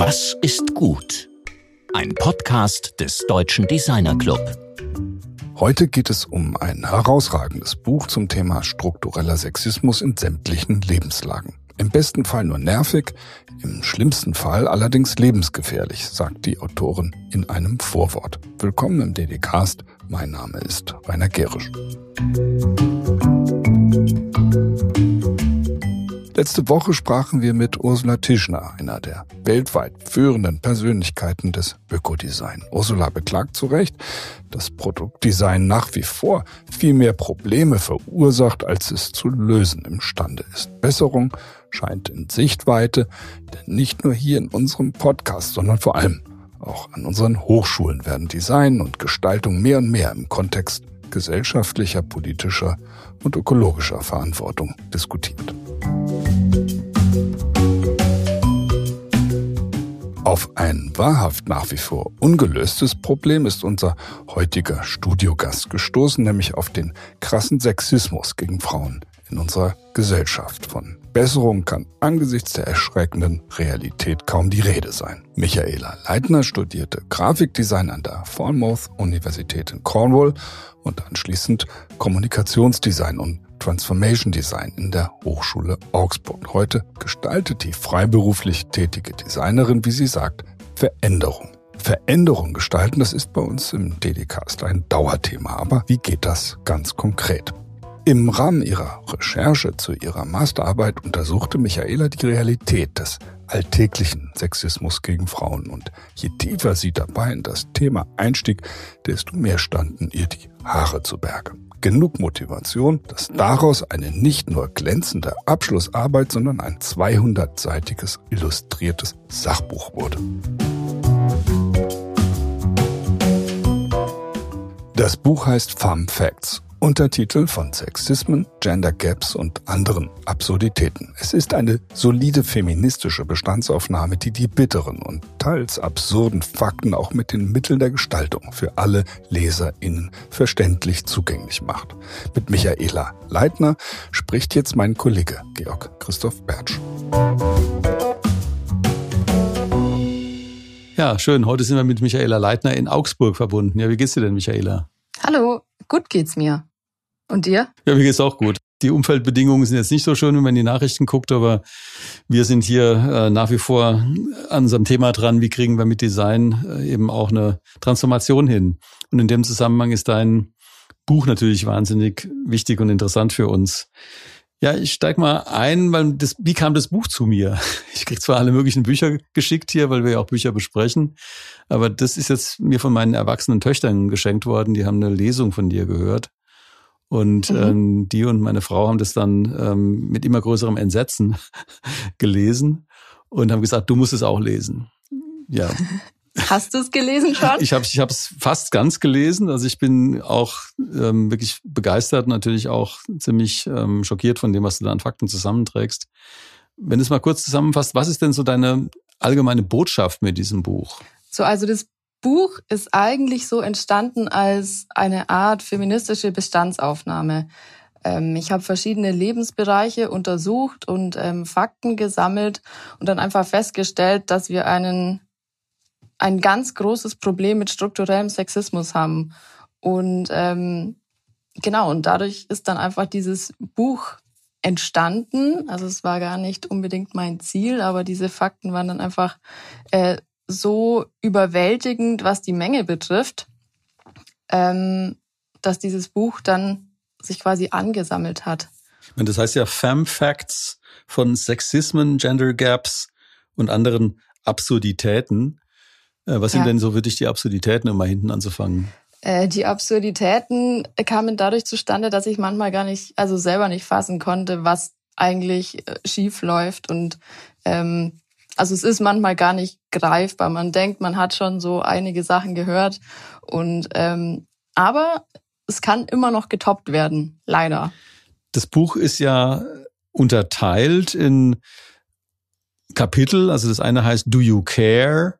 Was ist gut? Ein Podcast des Deutschen Designer Club. Heute geht es um ein herausragendes Buch zum Thema struktureller Sexismus in sämtlichen Lebenslagen. Im besten Fall nur nervig, im schlimmsten Fall allerdings lebensgefährlich, sagt die Autorin in einem Vorwort. Willkommen im DDcast. Mein Name ist Rainer Gerisch. Letzte Woche sprachen wir mit Ursula Tischner, einer der weltweit führenden Persönlichkeiten des Ökodesign. Ursula beklagt zu Recht, dass Produktdesign nach wie vor viel mehr Probleme verursacht, als es zu lösen imstande ist. Besserung scheint in Sichtweite, denn nicht nur hier in unserem Podcast, sondern vor allem auch an unseren Hochschulen werden Design und Gestaltung mehr und mehr im Kontext gesellschaftlicher, politischer und ökologischer Verantwortung diskutiert. Auf ein wahrhaft nach wie vor ungelöstes Problem ist unser heutiger Studiogast gestoßen, nämlich auf den krassen Sexismus gegen Frauen in unserer Gesellschaft. Von Besserung kann angesichts der erschreckenden Realität kaum die Rede sein. Michaela Leitner studierte Grafikdesign an der Falmouth Universität in Cornwall und anschließend Kommunikationsdesign und Transformation Design in der Hochschule Augsburg. Heute gestaltet die freiberuflich tätige Designerin, wie sie sagt, Veränderung. Veränderung gestalten, das ist bei uns im DDcast ein Dauerthema. Aber wie geht das ganz konkret? Im Rahmen ihrer Recherche zu ihrer Masterarbeit untersuchte Michaela die Realität des alltäglichen Sexismus gegen Frauen. Und je tiefer sie dabei in das Thema einstieg, desto mehr standen ihr die Haare zu Berge genug Motivation, dass daraus eine nicht nur glänzende Abschlussarbeit, sondern ein 200-seitiges illustriertes Sachbuch wurde. Das Buch heißt Fun Facts Untertitel von Sexismen, Gender Gaps und anderen Absurditäten. Es ist eine solide feministische Bestandsaufnahme, die die bitteren und teils absurden Fakten auch mit den Mitteln der Gestaltung für alle LeserInnen verständlich zugänglich macht. Mit Michaela Leitner spricht jetzt mein Kollege Georg Christoph Bertsch. Ja, schön. Heute sind wir mit Michaela Leitner in Augsburg verbunden. Ja, wie geht's dir denn, Michaela? Hallo, gut geht's mir. Und dir? Ja, mir geht's auch gut. Die Umfeldbedingungen sind jetzt nicht so schön, wenn man die Nachrichten guckt, aber wir sind hier äh, nach wie vor an unserem Thema dran, wie kriegen wir mit Design äh, eben auch eine Transformation hin. Und in dem Zusammenhang ist dein Buch natürlich wahnsinnig wichtig und interessant für uns. Ja, ich steig mal ein, weil das, wie kam das Buch zu mir? Ich krieg zwar alle möglichen Bücher geschickt hier, weil wir ja auch Bücher besprechen, aber das ist jetzt mir von meinen erwachsenen Töchtern geschenkt worden. Die haben eine Lesung von dir gehört. Und mhm. ähm, die und meine Frau haben das dann ähm, mit immer größerem Entsetzen gelesen und haben gesagt, du musst es auch lesen. Ja. Hast du es gelesen schon? Ich habe ich es fast ganz gelesen. Also ich bin auch ähm, wirklich begeistert, natürlich auch ziemlich ähm, schockiert von dem, was du da an Fakten zusammenträgst. Wenn du es mal kurz zusammenfasst, was ist denn so deine allgemeine Botschaft mit diesem Buch? So, also das Buch ist eigentlich so entstanden als eine Art feministische Bestandsaufnahme. Ähm, ich habe verschiedene Lebensbereiche untersucht und ähm, Fakten gesammelt und dann einfach festgestellt, dass wir einen, ein ganz großes Problem mit strukturellem Sexismus haben. Und ähm, genau, und dadurch ist dann einfach dieses Buch entstanden. Also es war gar nicht unbedingt mein Ziel, aber diese Fakten waren dann einfach äh, so überwältigend, was die Menge betrifft, ähm, dass dieses Buch dann sich quasi angesammelt hat. Und das heißt ja Femme Facts von Sexismen, Gender Gaps und anderen Absurditäten. Äh, was sind denn so wirklich die Absurditäten, um mal hinten anzufangen? Äh, die Absurditäten kamen dadurch zustande, dass ich manchmal gar nicht, also selber nicht fassen konnte, was eigentlich äh, schief läuft und ähm, also es ist manchmal gar nicht greifbar. Man denkt, man hat schon so einige Sachen gehört und ähm, aber es kann immer noch getoppt werden, leider. Das Buch ist ja unterteilt in Kapitel. Also das eine heißt Do You Care?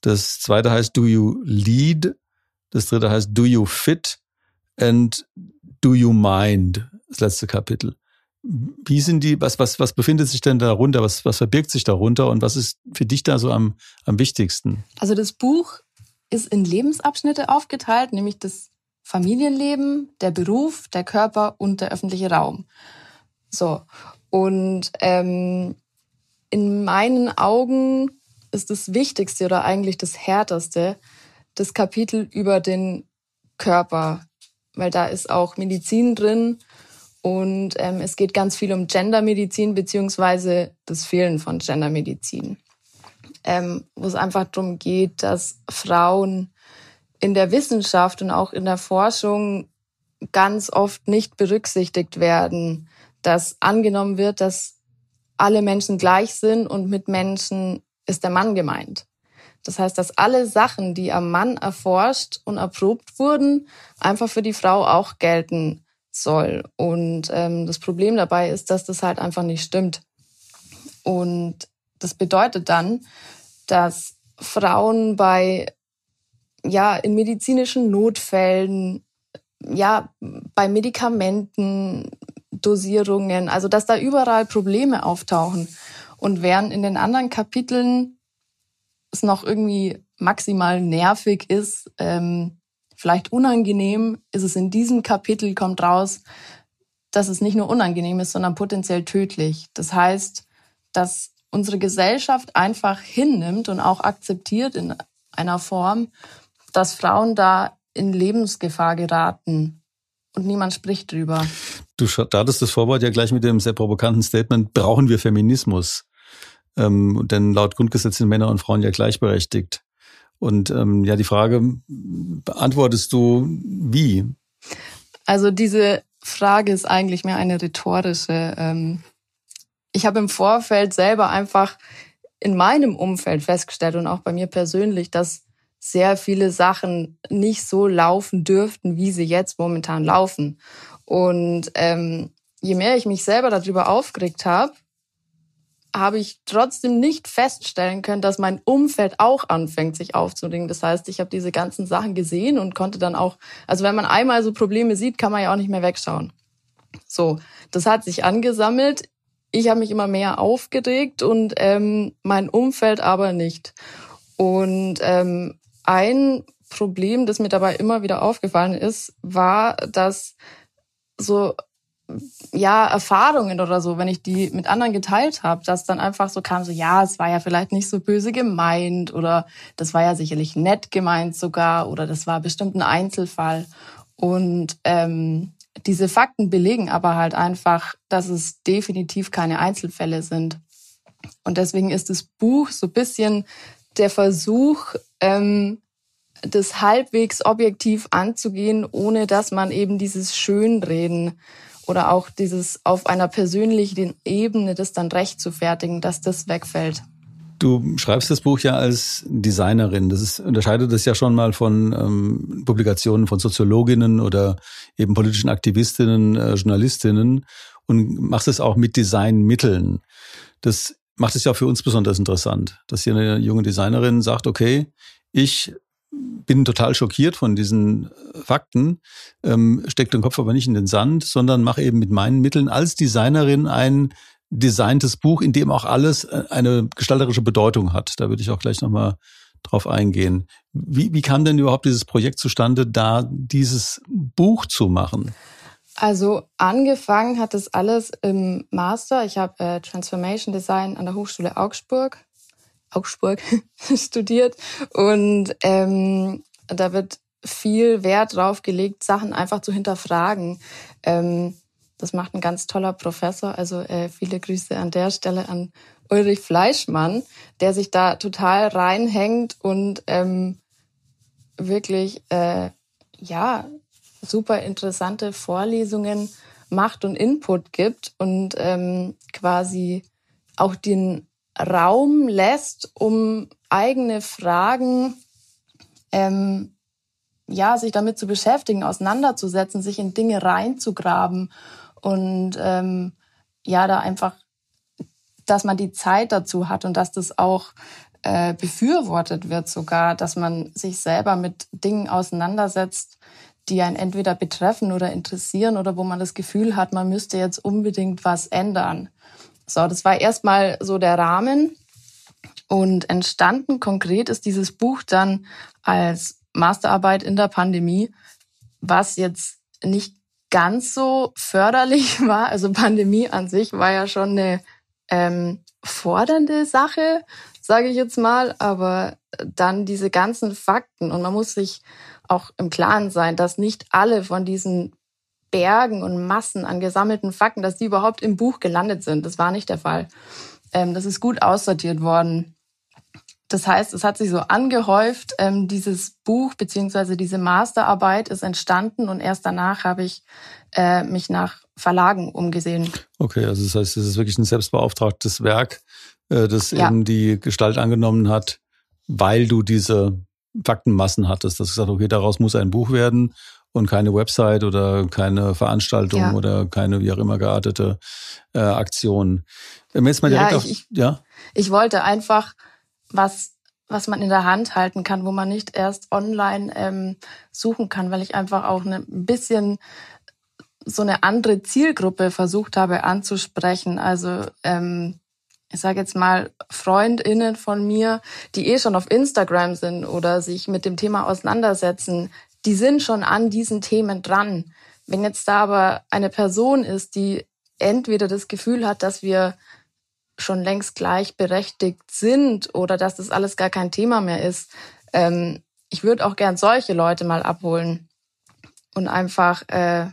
Das zweite heißt Do You Lead? Das dritte heißt Do You Fit? And Do You Mind? Das letzte Kapitel. Wie sind die, was, was, was befindet sich denn darunter? Was, was verbirgt sich darunter? Und was ist für dich da so am, am wichtigsten? Also das Buch ist in Lebensabschnitte aufgeteilt, nämlich das Familienleben, der Beruf, der Körper und der öffentliche Raum. So. Und ähm, in meinen Augen ist das Wichtigste oder eigentlich das Härteste das Kapitel über den Körper, weil da ist auch Medizin drin und ähm, es geht ganz viel um Gendermedizin beziehungsweise das Fehlen von Gendermedizin, ähm, wo es einfach darum geht, dass Frauen in der Wissenschaft und auch in der Forschung ganz oft nicht berücksichtigt werden, dass angenommen wird, dass alle Menschen gleich sind und mit Menschen ist der Mann gemeint. Das heißt, dass alle Sachen, die am Mann erforscht und erprobt wurden, einfach für die Frau auch gelten soll. Und ähm, das Problem dabei ist, dass das halt einfach nicht stimmt. Und das bedeutet dann, dass Frauen bei, ja, in medizinischen Notfällen, ja, bei Medikamenten, Dosierungen, also dass da überall Probleme auftauchen. Und während in den anderen Kapiteln es noch irgendwie maximal nervig ist, ähm, vielleicht unangenehm, ist es in diesem Kapitel, kommt raus, dass es nicht nur unangenehm ist, sondern potenziell tödlich. Das heißt, dass unsere Gesellschaft einfach hinnimmt und auch akzeptiert in einer Form, dass Frauen da in Lebensgefahr geraten und niemand spricht drüber. Du startest das Vorwort ja gleich mit dem sehr provokanten Statement, brauchen wir Feminismus? Ähm, denn laut Grundgesetz sind Männer und Frauen ja gleichberechtigt. Und ähm, ja, die Frage beantwortest du wie? Also diese Frage ist eigentlich mehr eine rhetorische. Ähm, ich habe im Vorfeld selber einfach in meinem Umfeld festgestellt und auch bei mir persönlich, dass sehr viele Sachen nicht so laufen dürften, wie sie jetzt momentan laufen. Und ähm, je mehr ich mich selber darüber aufgeregt habe, habe ich trotzdem nicht feststellen können, dass mein Umfeld auch anfängt, sich aufzuregen. Das heißt, ich habe diese ganzen Sachen gesehen und konnte dann auch, also wenn man einmal so Probleme sieht, kann man ja auch nicht mehr wegschauen. So, das hat sich angesammelt. Ich habe mich immer mehr aufgeregt und ähm, mein Umfeld aber nicht. Und ähm, ein Problem, das mir dabei immer wieder aufgefallen ist, war, dass so ja, Erfahrungen oder so, wenn ich die mit anderen geteilt habe, dass dann einfach so kam, so ja, es war ja vielleicht nicht so böse gemeint oder das war ja sicherlich nett gemeint sogar oder das war bestimmt ein Einzelfall. Und ähm, diese Fakten belegen aber halt einfach, dass es definitiv keine Einzelfälle sind. Und deswegen ist das Buch so bisschen der Versuch, ähm, das halbwegs objektiv anzugehen, ohne dass man eben dieses Schönreden oder auch dieses auf einer persönlichen Ebene das dann recht zu fertigen, dass das wegfällt. Du schreibst das Buch ja als Designerin. Das ist, unterscheidet das ja schon mal von ähm, Publikationen von Soziologinnen oder eben politischen Aktivistinnen, äh, Journalistinnen und machst es auch mit Designmitteln. Das macht es ja für uns besonders interessant, dass hier eine junge Designerin sagt, okay, ich bin total schockiert von diesen äh, Fakten, ähm, steck den Kopf aber nicht in den Sand, sondern mache eben mit meinen Mitteln als Designerin ein designtes Buch, in dem auch alles äh, eine gestalterische Bedeutung hat. Da würde ich auch gleich nochmal drauf eingehen. Wie, wie kam denn überhaupt dieses Projekt zustande, da dieses Buch zu machen? Also angefangen hat das alles im Master. Ich habe äh, Transformation Design an der Hochschule Augsburg Augsburg studiert und ähm, da wird viel Wert drauf gelegt, Sachen einfach zu hinterfragen. Ähm, das macht ein ganz toller Professor. Also äh, viele Grüße an der Stelle an Ulrich Fleischmann, der sich da total reinhängt und ähm, wirklich äh, ja super interessante Vorlesungen macht und Input gibt und ähm, quasi auch den Raum lässt, um eigene Fragen, ähm, ja, sich damit zu beschäftigen, auseinanderzusetzen, sich in Dinge reinzugraben und ähm, ja, da einfach, dass man die Zeit dazu hat und dass das auch äh, befürwortet wird sogar, dass man sich selber mit Dingen auseinandersetzt, die einen entweder betreffen oder interessieren oder wo man das Gefühl hat, man müsste jetzt unbedingt was ändern. So, das war erstmal so der Rahmen. Und entstanden konkret ist dieses Buch dann als Masterarbeit in der Pandemie, was jetzt nicht ganz so förderlich war. Also Pandemie an sich war ja schon eine ähm, fordernde Sache, sage ich jetzt mal, aber dann diese ganzen Fakten und man muss sich auch im Klaren sein, dass nicht alle von diesen Bergen und Massen an gesammelten Fakten, dass die überhaupt im Buch gelandet sind. Das war nicht der Fall. Ähm, das ist gut aussortiert worden. Das heißt, es hat sich so angehäuft. Ähm, dieses Buch beziehungsweise diese Masterarbeit ist entstanden und erst danach habe ich äh, mich nach Verlagen umgesehen. Okay, also das heißt, es ist wirklich ein selbstbeauftragtes Werk, äh, das ja. eben die Gestalt angenommen hat, weil du diese Faktenmassen hattest. Das gesagt, okay, daraus muss ein Buch werden und keine Website oder keine Veranstaltung ja. oder keine wie auch immer geartete äh, Aktion. Wenn jetzt mal direkt ja, ich, auf, ja? ich wollte einfach was was man in der Hand halten kann, wo man nicht erst online ähm, suchen kann, weil ich einfach auch ne, ein bisschen so eine andere Zielgruppe versucht habe anzusprechen. Also ähm, ich sage jetzt mal, Freundinnen von mir, die eh schon auf Instagram sind oder sich mit dem Thema auseinandersetzen, die sind schon an diesen Themen dran. Wenn jetzt da aber eine Person ist, die entweder das Gefühl hat, dass wir schon längst gleichberechtigt sind oder dass das alles gar kein Thema mehr ist, ähm, ich würde auch gern solche Leute mal abholen und einfach äh,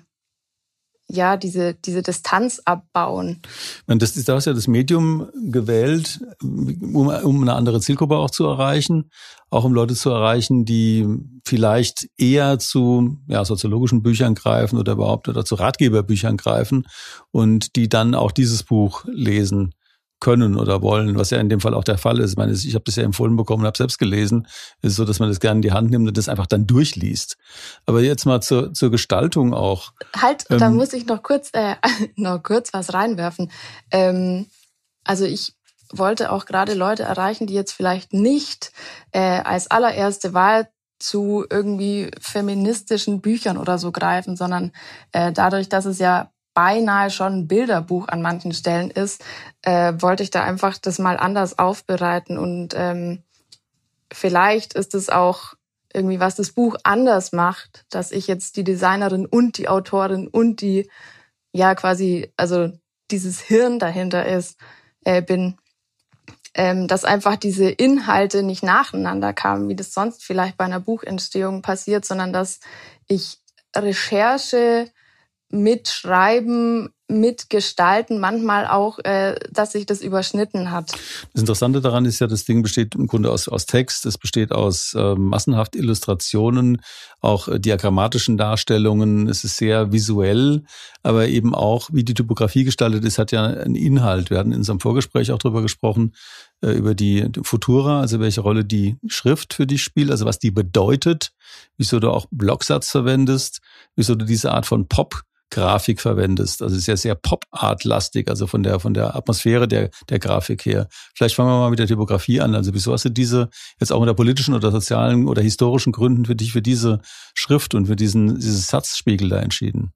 ja, diese, diese Distanz abbauen. Das ist, da hast ja das Medium gewählt, um, um eine andere Zielgruppe auch zu erreichen, auch um Leute zu erreichen, die vielleicht eher zu ja, soziologischen Büchern greifen oder überhaupt oder zu Ratgeberbüchern greifen und die dann auch dieses Buch lesen können oder wollen, was ja in dem Fall auch der Fall ist. Ich meine, ich habe das ja empfohlen bekommen, habe selbst gelesen. Es ist so, dass man das gerne in die Hand nimmt und das einfach dann durchliest. Aber jetzt mal zur, zur Gestaltung auch. Halt, ähm, da muss ich noch kurz, äh, noch kurz was reinwerfen. Ähm, also ich wollte auch gerade Leute erreichen, die jetzt vielleicht nicht äh, als allererste Wahl zu irgendwie feministischen Büchern oder so greifen, sondern äh, dadurch, dass es ja beinahe schon ein Bilderbuch an manchen Stellen ist, äh, wollte ich da einfach das mal anders aufbereiten. Und ähm, vielleicht ist es auch irgendwie, was das Buch anders macht, dass ich jetzt die Designerin und die Autorin und die, ja, quasi, also dieses Hirn dahinter ist, äh, bin, ähm, dass einfach diese Inhalte nicht nacheinander kamen, wie das sonst vielleicht bei einer Buchentstehung passiert, sondern dass ich Recherche mitschreiben, mitgestalten, manchmal auch, äh, dass sich das überschnitten hat. Das Interessante daran ist ja, das Ding besteht im Grunde aus, aus Text, es besteht aus äh, massenhaft Illustrationen, auch äh, diagrammatischen Darstellungen, es ist sehr visuell, aber eben auch, wie die Typografie gestaltet ist, hat ja einen Inhalt. Wir hatten in unserem Vorgespräch auch darüber gesprochen, äh, über die Futura, also welche Rolle die Schrift für dich spielt, also was die bedeutet, wieso du auch Blocksatz verwendest, wieso du diese Art von Pop Grafik verwendest. Also ist ja sehr Pop-Art-lastig, also von der, von der Atmosphäre der, der Grafik her. Vielleicht fangen wir mal mit der Typografie an. Also wieso hast du diese jetzt auch unter politischen oder sozialen oder historischen Gründen für dich für diese Schrift und für diesen, dieses Satzspiegel da entschieden?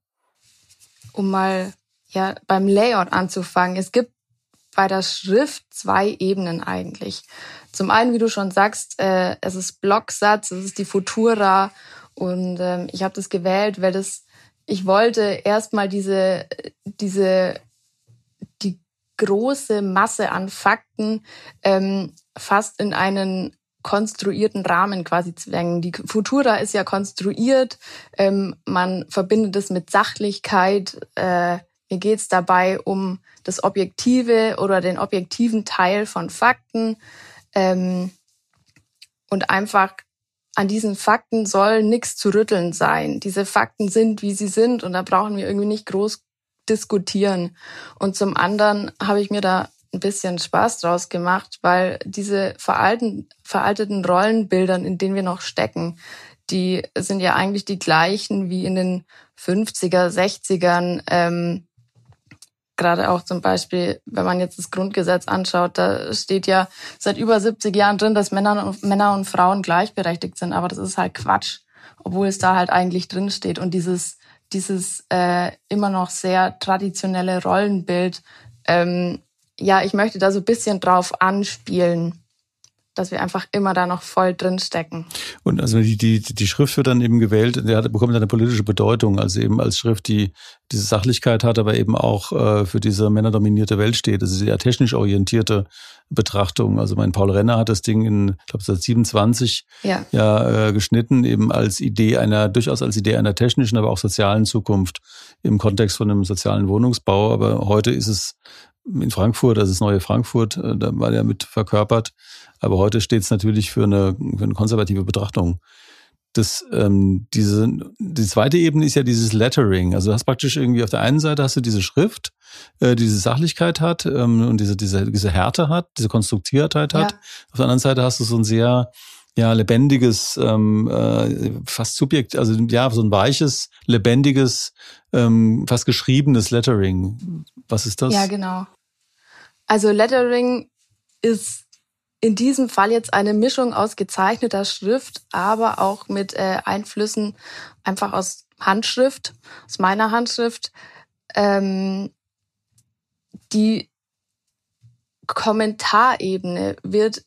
Um mal ja beim Layout anzufangen. Es gibt bei der Schrift zwei Ebenen eigentlich. Zum einen, wie du schon sagst, äh, es ist Blocksatz, es ist die Futura und ähm, ich habe das gewählt, weil das ich wollte erstmal diese, diese, die große Masse an Fakten ähm, fast in einen konstruierten Rahmen quasi zwängen. Die Futura ist ja konstruiert, ähm, man verbindet es mit Sachlichkeit. Äh, mir geht es dabei um das Objektive oder den objektiven Teil von Fakten ähm, und einfach an diesen Fakten soll nichts zu rütteln sein. Diese Fakten sind, wie sie sind und da brauchen wir irgendwie nicht groß diskutieren. Und zum anderen habe ich mir da ein bisschen Spaß draus gemacht, weil diese veralten, veralteten Rollenbildern, in denen wir noch stecken, die sind ja eigentlich die gleichen wie in den 50er, 60ern. Ähm, gerade auch zum Beispiel, wenn man jetzt das Grundgesetz anschaut, da steht ja seit über 70 Jahren drin, dass Männer und, Männer und Frauen gleichberechtigt sind. Aber das ist halt Quatsch. obwohl es da halt eigentlich drin steht. Und dieses, dieses äh, immer noch sehr traditionelle Rollenbild, ähm, ja, ich möchte da so ein bisschen drauf anspielen dass wir einfach immer da noch voll drin stecken. Und also die, die, die Schrift wird dann eben gewählt, der hat, bekommt eine politische Bedeutung, also eben als Schrift, die diese Sachlichkeit hat, aber eben auch äh, für diese männerdominierte Welt steht. Das ist eher technisch orientierte Betrachtung. Also mein Paul Renner hat das Ding in, ich glaube, seit 27 ja, ja äh, geschnitten, eben als Idee einer, durchaus als Idee einer technischen, aber auch sozialen Zukunft im Kontext von einem sozialen Wohnungsbau. Aber heute ist es in Frankfurt, also das neue Frankfurt, äh, da war der mit verkörpert. Aber heute steht es natürlich für eine, für eine konservative Betrachtung. Das, ähm, diese, die zweite Ebene ist ja dieses Lettering. Also du hast praktisch irgendwie auf der einen Seite hast du diese Schrift, äh, diese Sachlichkeit hat ähm, und diese, diese, diese Härte hat, diese Konstruktiertheit hat. Ja. Auf der anderen Seite hast du so ein sehr ja lebendiges, ähm, äh, fast subjekt, also ja so ein weiches, lebendiges, ähm, fast geschriebenes Lettering. Was ist das? Ja, genau. Also Lettering ist in diesem Fall jetzt eine Mischung aus gezeichneter Schrift, aber auch mit äh, Einflüssen einfach aus Handschrift, aus meiner Handschrift. Ähm, die Kommentarebene wird,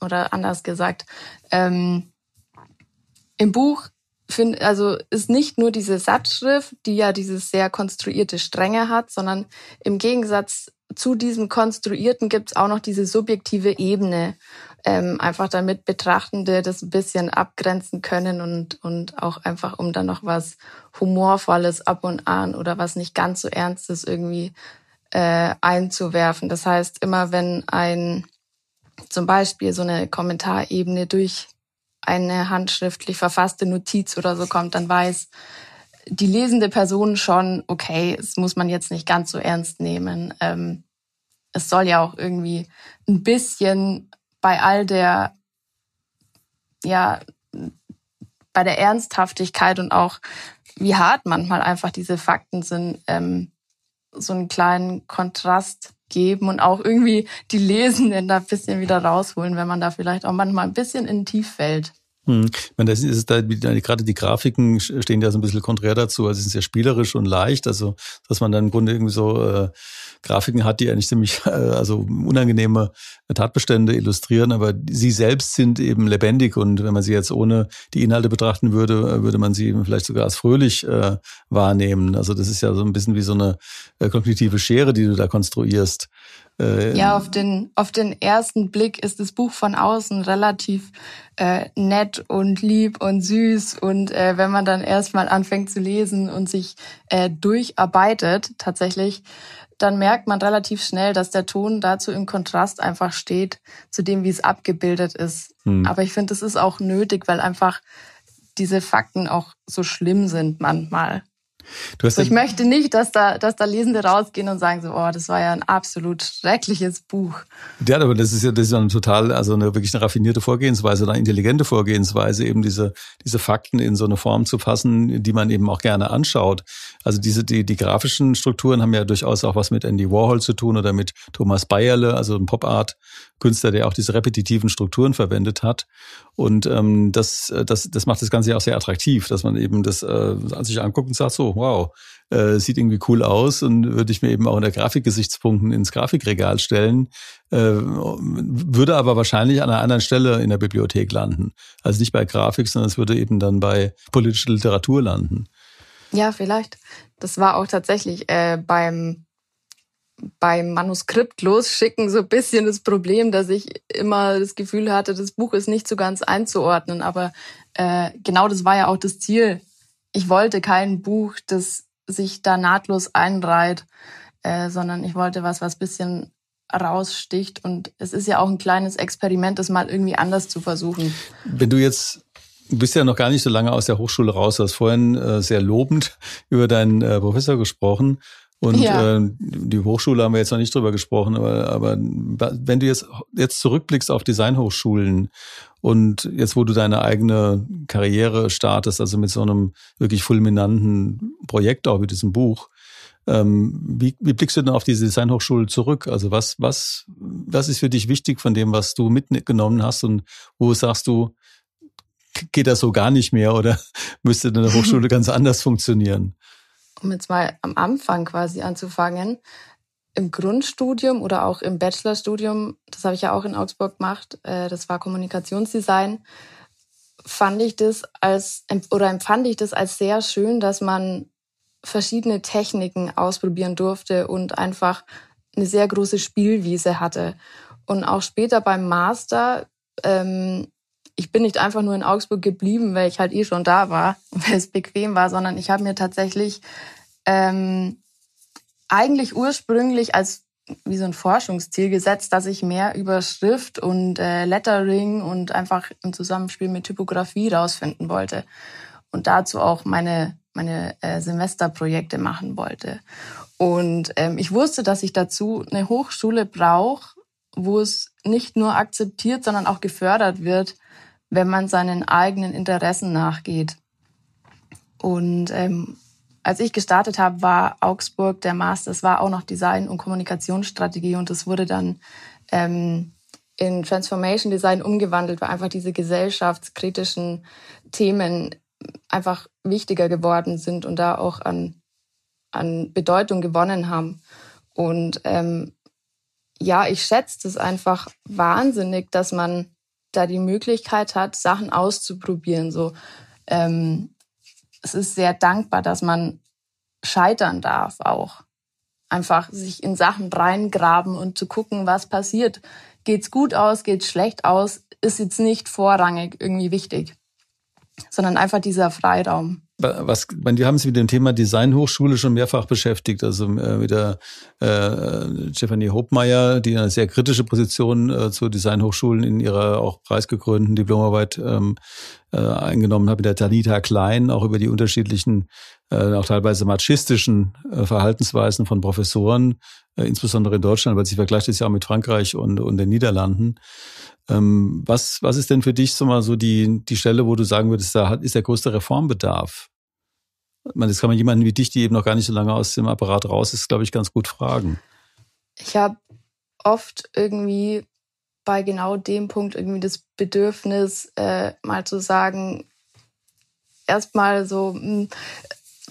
oder anders gesagt, ähm, im Buch find, also ist nicht nur diese Satzschrift, die ja dieses sehr konstruierte Strenge hat, sondern im Gegensatz zu diesem Konstruierten gibt es auch noch diese subjektive Ebene, ähm, einfach damit Betrachtende das ein bisschen abgrenzen können und, und auch einfach, um dann noch was Humorvolles ab und an oder was nicht ganz so Ernstes irgendwie äh, einzuwerfen. Das heißt, immer wenn ein zum Beispiel so eine Kommentarebene durch eine handschriftlich verfasste Notiz oder so kommt, dann weiß die lesende Person schon, okay, es muss man jetzt nicht ganz so ernst nehmen. Ähm, es soll ja auch irgendwie ein bisschen bei all der, ja, bei der Ernsthaftigkeit und auch wie hart manchmal einfach diese Fakten sind, ähm, so einen kleinen Kontrast geben und auch irgendwie die Lesenden da ein bisschen wieder rausholen, wenn man da vielleicht auch manchmal ein bisschen in Tief fällt. Hm. Ich meine, das ist da, gerade die Grafiken stehen ja so ein bisschen konträr dazu. Also sie sind sehr spielerisch und leicht. Also, dass man dann im Grunde irgendwie so äh, Grafiken hat, die eigentlich ziemlich äh, also unangenehme Tatbestände illustrieren, aber sie selbst sind eben lebendig und wenn man sie jetzt ohne die Inhalte betrachten würde, würde man sie vielleicht sogar als fröhlich äh, wahrnehmen. Also das ist ja so ein bisschen wie so eine äh, kognitive Schere, die du da konstruierst. Äh, ja, auf den, auf den ersten Blick ist das Buch von außen relativ äh, nett und lieb und süß. Und äh, wenn man dann erstmal anfängt zu lesen und sich äh, durcharbeitet, tatsächlich, dann merkt man relativ schnell, dass der Ton dazu im Kontrast einfach steht zu dem, wie es abgebildet ist. Hm. Aber ich finde, es ist auch nötig, weil einfach diese Fakten auch so schlimm sind manchmal. So, ich möchte nicht, dass da, dass da Lesende rausgehen und sagen so, oh, das war ja ein absolut schreckliches Buch. Ja, aber das ist ja, das ist ja eine total, also eine wirklich eine raffinierte Vorgehensweise, eine intelligente Vorgehensweise, eben diese, diese Fakten in so eine Form zu fassen, die man eben auch gerne anschaut. Also diese, die, die grafischen Strukturen haben ja durchaus auch was mit Andy Warhol zu tun oder mit Thomas Bayerle, also ein Pop-Art Künstler, der auch diese repetitiven Strukturen verwendet hat. Und ähm, das, das, das macht das Ganze ja auch sehr attraktiv, dass man eben das äh, sich anguckt und sagt, so, wow, äh, sieht irgendwie cool aus und würde ich mir eben auch in der Grafikgesichtspunkten ins Grafikregal stellen, äh, würde aber wahrscheinlich an einer anderen Stelle in der Bibliothek landen. Also nicht bei Grafik, sondern es würde eben dann bei politischer Literatur landen. Ja, vielleicht. Das war auch tatsächlich äh, beim beim Manuskript losschicken so ein bisschen das Problem, dass ich immer das Gefühl hatte, das Buch ist nicht so ganz einzuordnen. Aber äh, genau das war ja auch das Ziel. Ich wollte kein Buch, das sich da nahtlos einreiht, äh, sondern ich wollte was, was bisschen raussticht. Und es ist ja auch ein kleines Experiment, das mal irgendwie anders zu versuchen. Wenn du jetzt Du bist ja noch gar nicht so lange aus der Hochschule raus. Du hast vorhin äh, sehr lobend über deinen äh, Professor gesprochen. Und ja. äh, die Hochschule haben wir jetzt noch nicht drüber gesprochen, aber, aber wenn du jetzt, jetzt zurückblickst auf Designhochschulen und jetzt, wo du deine eigene Karriere startest, also mit so einem wirklich fulminanten Projekt auch wie diesem Buch, ähm, wie, wie blickst du denn auf diese Designhochschule zurück? Also was, was, was ist für dich wichtig von dem, was du mitgenommen hast und wo sagst du, geht das so gar nicht mehr oder müsste eine Hochschule ganz anders funktionieren? Um jetzt mal am Anfang quasi anzufangen, im Grundstudium oder auch im Bachelorstudium, das habe ich ja auch in Augsburg gemacht, äh, das war Kommunikationsdesign, fand ich das als oder empfand ich das als sehr schön, dass man verschiedene Techniken ausprobieren durfte und einfach eine sehr große Spielwiese hatte. Und auch später beim Master, ähm, ich bin nicht einfach nur in Augsburg geblieben, weil ich halt eh schon da war, weil es bequem war, sondern ich habe mir tatsächlich ähm, eigentlich ursprünglich als wie so ein Forschungsziel gesetzt, dass ich mehr über Schrift und äh, Lettering und einfach im Zusammenspiel mit Typografie rausfinden wollte und dazu auch meine meine äh, Semesterprojekte machen wollte. Und ähm, ich wusste, dass ich dazu eine Hochschule brauche, wo es nicht nur akzeptiert, sondern auch gefördert wird, wenn man seinen eigenen Interessen nachgeht. Und ähm, als ich gestartet habe, war Augsburg der Master, es war auch noch Design und Kommunikationsstrategie und es wurde dann ähm, in Transformation Design umgewandelt, weil einfach diese gesellschaftskritischen Themen einfach wichtiger geworden sind und da auch an, an Bedeutung gewonnen haben. Und ähm, ja, ich schätze es einfach wahnsinnig, dass man da die Möglichkeit hat, Sachen auszuprobieren. So, ähm, es ist sehr dankbar, dass man scheitern darf auch. Einfach sich in Sachen reingraben und zu gucken, was passiert. Geht's gut aus, geht's schlecht aus, ist jetzt nicht vorrangig irgendwie wichtig, sondern einfach dieser Freiraum was, wir haben uns mit dem Thema Designhochschule schon mehrfach beschäftigt, also äh, mit der äh, Stephanie Hopmeier, die eine sehr kritische Position äh, zu Designhochschulen in ihrer auch preisgekrönten Diplomarbeit ähm, äh, eingenommen hat, mit der Tanita Klein, auch über die unterschiedlichen, äh, auch teilweise machistischen äh, Verhaltensweisen von Professoren, äh, insbesondere in Deutschland, weil sie vergleicht es ja auch mit Frankreich und, und den Niederlanden. Ähm, was, was ist denn für dich so mal so die, die Stelle, wo du sagen würdest, da ist der größte Reformbedarf? Meine, das kann man jemanden wie dich, die eben noch gar nicht so lange aus dem Apparat raus ist, glaube ich, ganz gut fragen. Ich habe oft irgendwie bei genau dem Punkt irgendwie das Bedürfnis, äh, mal zu sagen, erstmal so, hm,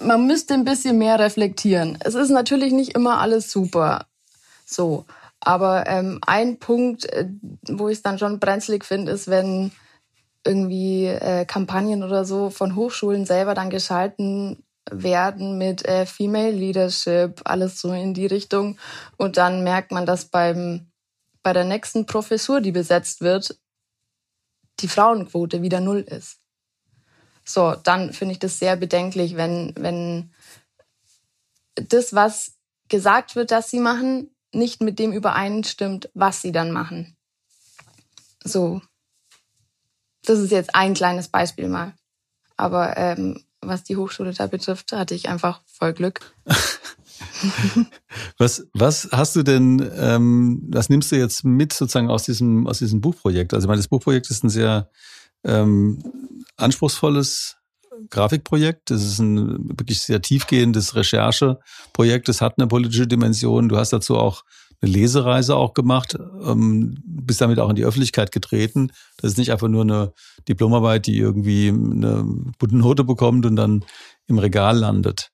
man müsste ein bisschen mehr reflektieren. Es ist natürlich nicht immer alles super. So. Aber ähm, ein Punkt, äh, wo ich es dann schon brenzlig finde, ist, wenn irgendwie äh, Kampagnen oder so von Hochschulen selber dann geschalten werden mit äh, Female Leadership, alles so in die Richtung. Und dann merkt man, dass beim, bei der nächsten Professur, die besetzt wird, die Frauenquote wieder null ist. So, dann finde ich das sehr bedenklich, wenn, wenn das, was gesagt wird, dass sie machen, nicht mit dem übereinstimmt, was sie dann machen. So. Das ist jetzt ein kleines Beispiel mal. Aber ähm, was die Hochschule da betrifft, hatte ich einfach voll Glück. was, was hast du denn, ähm, was nimmst du jetzt mit sozusagen aus diesem, aus diesem Buchprojekt? Also ich meine, das Buchprojekt ist ein sehr ähm, anspruchsvolles Grafikprojekt. Das ist ein wirklich sehr tiefgehendes Rechercheprojekt. Es hat eine politische Dimension. Du hast dazu auch eine Lesereise auch gemacht, ähm, bist damit auch in die Öffentlichkeit getreten. Das ist nicht einfach nur eine Diplomarbeit, die irgendwie eine gute Note bekommt und dann im Regal landet.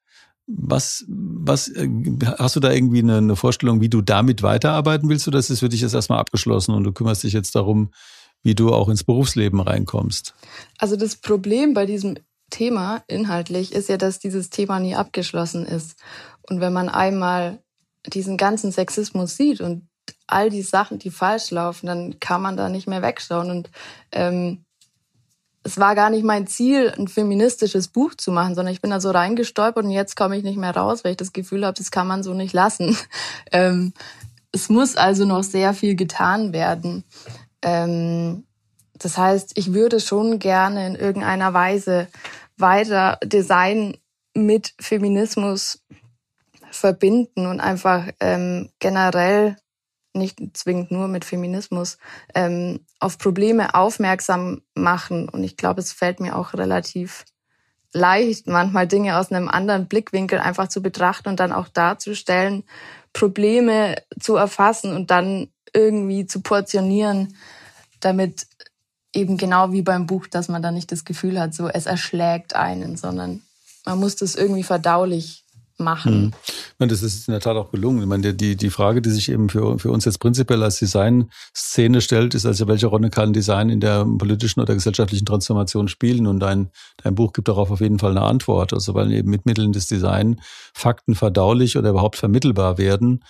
Was, was, äh, hast du da irgendwie eine, eine Vorstellung, wie du damit weiterarbeiten willst oder ist es für dich jetzt erstmal abgeschlossen und du kümmerst dich jetzt darum, wie du auch ins Berufsleben reinkommst? Also das Problem bei diesem Thema inhaltlich ist ja, dass dieses Thema nie abgeschlossen ist. Und wenn man einmal diesen ganzen Sexismus sieht und all die Sachen, die falsch laufen, dann kann man da nicht mehr wegschauen. Und ähm, es war gar nicht mein Ziel, ein feministisches Buch zu machen, sondern ich bin da so reingestolpert und jetzt komme ich nicht mehr raus, weil ich das Gefühl habe, das kann man so nicht lassen. Ähm, es muss also noch sehr viel getan werden. Ähm, das heißt, ich würde schon gerne in irgendeiner Weise weiter Design mit Feminismus verbinden und einfach ähm, generell nicht zwingend nur mit Feminismus ähm, auf Probleme aufmerksam machen. Und ich glaube, es fällt mir auch relativ leicht, manchmal Dinge aus einem anderen Blickwinkel einfach zu betrachten und dann auch darzustellen, Probleme zu erfassen und dann irgendwie zu portionieren, damit eben genau wie beim Buch, dass man da nicht das Gefühl hat, so es erschlägt einen, sondern man muss das irgendwie verdaulich machen. Hm. Ich meine, das ist in der Tat auch gelungen. Ich meine, die, die Frage, die sich eben für, für uns jetzt prinzipiell als Design-Szene stellt, ist also, welche Rolle kann Design in der politischen oder gesellschaftlichen Transformation spielen? Und dein, dein Buch gibt darauf auf jeden Fall eine Antwort. Also, weil eben mit Mitteln des Design Fakten verdaulich oder überhaupt vermittelbar werden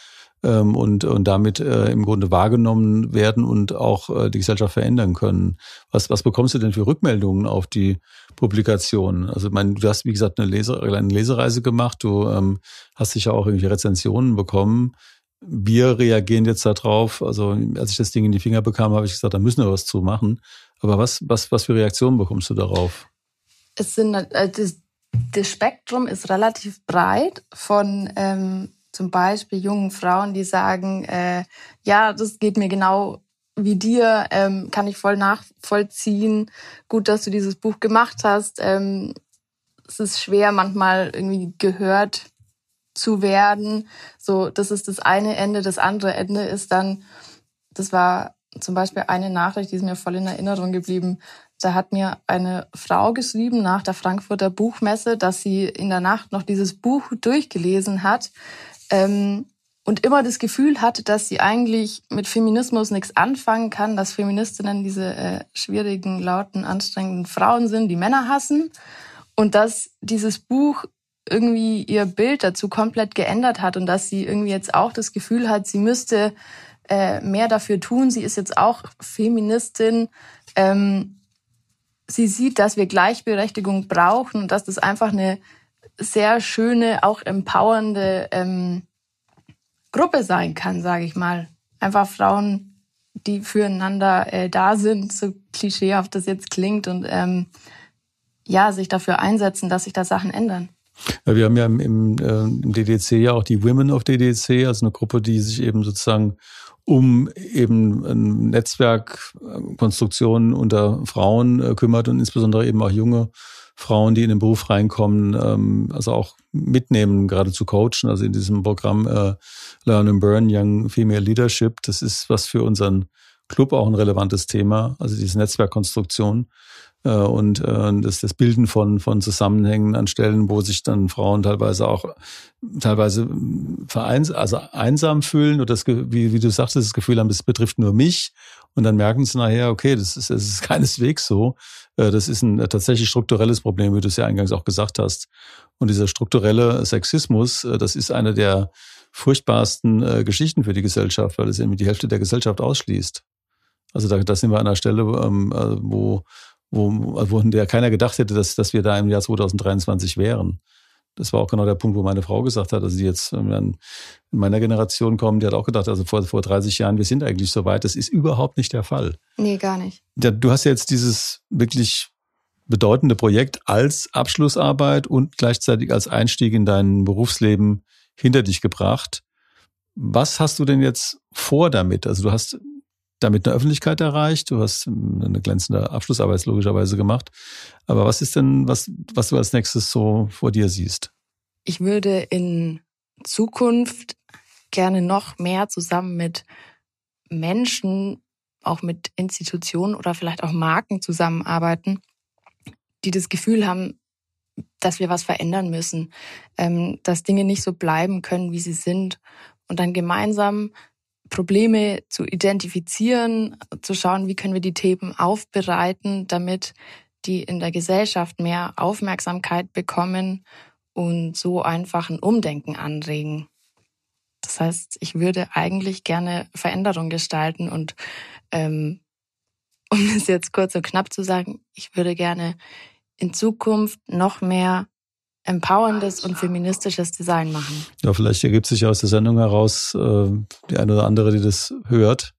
ähm, und, und damit äh, im Grunde wahrgenommen werden und auch äh, die Gesellschaft verändern können. Was, was bekommst du denn für Rückmeldungen auf die Publikationen? Also ich meine, du hast, wie gesagt, eine, Leser, eine Lesereise gemacht, du ähm, hast sicher auch irgendwelche Rezensionen bekommen. Wir reagieren jetzt darauf. Also als ich das Ding in die Finger bekam, habe ich gesagt, da müssen wir was zu machen. Aber was, was, was für Reaktionen bekommst du darauf? Es sind äh, das, das Spektrum ist relativ breit von ähm, zum Beispiel jungen Frauen, die sagen, äh, ja, das geht mir genau wie dir, ähm, kann ich voll nachvollziehen. Gut, dass du dieses Buch gemacht hast. Ähm, es ist schwer, manchmal irgendwie gehört zu werden. So, das ist das eine Ende. Das andere Ende ist dann, das war zum Beispiel eine Nachricht, die ist mir voll in Erinnerung geblieben. Da hat mir eine Frau geschrieben nach der Frankfurter Buchmesse, dass sie in der Nacht noch dieses Buch durchgelesen hat, ähm, und immer das Gefühl hatte, dass sie eigentlich mit Feminismus nichts anfangen kann, dass Feministinnen diese äh, schwierigen, lauten, anstrengenden Frauen sind, die Männer hassen und dass dieses Buch irgendwie ihr Bild dazu komplett geändert hat und dass sie irgendwie jetzt auch das Gefühl hat, sie müsste äh, mehr dafür tun. Sie ist jetzt auch Feministin. Ähm, sie sieht, dass wir Gleichberechtigung brauchen und dass das einfach eine sehr schöne, auch empowernde ähm, Gruppe sein kann, sage ich mal. Einfach Frauen, die füreinander äh, da sind, so klischeehaft das jetzt klingt und ähm, ja, sich dafür einsetzen, dass sich da Sachen ändern. Ja, wir haben ja im, im, äh, im DDC ja auch die Women of DDC, also eine Gruppe, die sich eben sozusagen um eben Netzwerkkonstruktionen unter Frauen äh, kümmert und insbesondere eben auch junge Frauen, die in den Beruf reinkommen, ähm, also auch mitnehmen, gerade zu coachen. Also in diesem Programm äh, Learn and Burn Young Female Leadership, das ist was für unseren Club auch ein relevantes Thema, also diese Netzwerkkonstruktion äh, und äh, das, das Bilden von, von Zusammenhängen an Stellen, wo sich dann Frauen teilweise auch teilweise vereins, also einsam fühlen oder das, wie, wie du sagtest, das Gefühl haben, das betrifft nur mich und dann merken sie nachher, okay, das ist, das ist keineswegs so. Äh, das ist ein tatsächlich strukturelles Problem, wie du es ja eingangs auch gesagt hast. Und dieser strukturelle Sexismus, äh, das ist eine der furchtbarsten äh, Geschichten für die Gesellschaft, weil es irgendwie die Hälfte der Gesellschaft ausschließt. Also da, da sind wir an einer Stelle, ähm, wo, wo, wo der keiner gedacht hätte, dass, dass wir da im Jahr 2023 wären. Das war auch genau der Punkt, wo meine Frau gesagt hat, also die jetzt ähm, in meiner Generation kommen, die hat auch gedacht, also vor, vor 30 Jahren, wir sind eigentlich so weit. Das ist überhaupt nicht der Fall. Nee, gar nicht. Ja, du hast jetzt dieses wirklich bedeutende Projekt als Abschlussarbeit und gleichzeitig als Einstieg in dein Berufsleben hinter dich gebracht. Was hast du denn jetzt vor damit? Also du hast damit eine Öffentlichkeit erreicht. Du hast ähm, eine glänzende Abschlussarbeit logischerweise gemacht. Aber was ist denn, was, was du als nächstes so vor dir siehst? Ich würde in Zukunft gerne noch mehr zusammen mit Menschen, auch mit Institutionen oder vielleicht auch Marken zusammenarbeiten, die das Gefühl haben, dass wir was verändern müssen, ähm, dass Dinge nicht so bleiben können, wie sie sind und dann gemeinsam Probleme zu identifizieren, zu schauen, wie können wir die Themen aufbereiten, damit die in der Gesellschaft mehr Aufmerksamkeit bekommen und so einfach ein Umdenken anregen. Das heißt, ich würde eigentlich gerne Veränderung gestalten und ähm, um es jetzt kurz und knapp zu sagen, ich würde gerne in Zukunft noch mehr empowerndes und feministisches Design machen. Ja, vielleicht ergibt sich aus der Sendung heraus äh, die eine oder andere, die das hört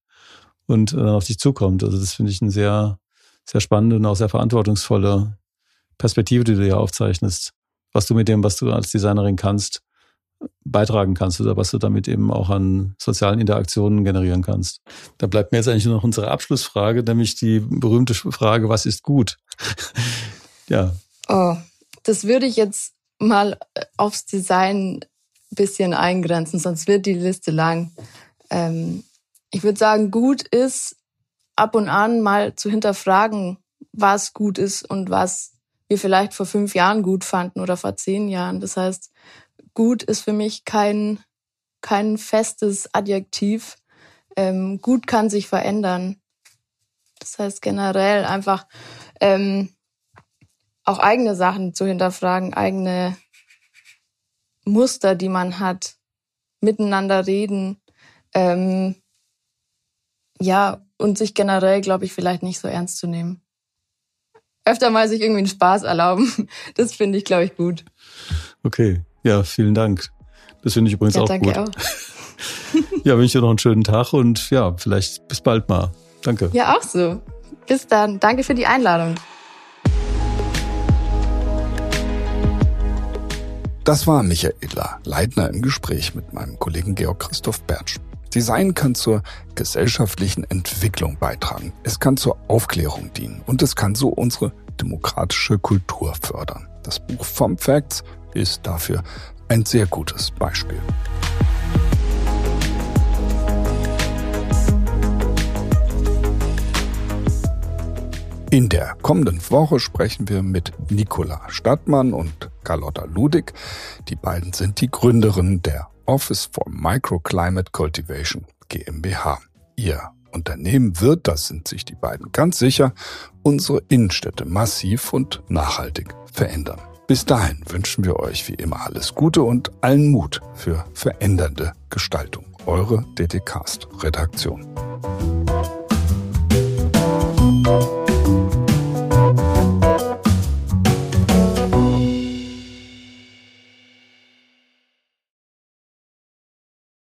und dann auf dich zukommt. Also das finde ich eine sehr, sehr spannende und auch sehr verantwortungsvolle Perspektive, die du hier aufzeichnest. Was du mit dem, was du als Designerin kannst, beitragen kannst oder was du damit eben auch an sozialen Interaktionen generieren kannst. Da bleibt mir jetzt eigentlich nur noch unsere Abschlussfrage, nämlich die berühmte Frage, was ist gut? ja. Oh, das würde ich jetzt mal äh, aufs Design bisschen eingrenzen, sonst wird die Liste lang. Ähm, ich würde sagen, gut ist ab und an mal zu hinterfragen, was gut ist und was wir vielleicht vor fünf Jahren gut fanden oder vor zehn Jahren. Das heißt, gut ist für mich kein, kein festes Adjektiv. Ähm, gut kann sich verändern. Das heißt generell einfach ähm, auch eigene Sachen zu hinterfragen, eigene Muster, die man hat, miteinander reden, ähm, ja, und sich generell, glaube ich, vielleicht nicht so ernst zu nehmen. Öfter mal sich irgendwie einen Spaß erlauben. Das finde ich, glaube ich, gut. Okay, ja, vielen Dank. Das finde ich übrigens ja, auch danke gut. Auch. ja, wünsche dir noch einen schönen Tag und ja, vielleicht bis bald mal. Danke. Ja, auch so. Bis dann. Danke für die Einladung. Das war Michaela Leitner im Gespräch mit meinem Kollegen Georg Christoph Bertsch. Design kann zur gesellschaftlichen Entwicklung beitragen. Es kann zur Aufklärung dienen und es kann so unsere demokratische Kultur fördern. Das Buch Vom Facts ist dafür ein sehr gutes Beispiel. In der kommenden Woche sprechen wir mit Nicola Stadtmann und Carlotta Ludig. Die beiden sind die Gründerinnen der Office for Microclimate Cultivation GmbH. Ihr Unternehmen wird, das sind sich die beiden ganz sicher, unsere Innenstädte massiv und nachhaltig verändern. Bis dahin wünschen wir euch wie immer alles Gute und allen Mut für verändernde Gestaltung. Eure DDcast Redaktion.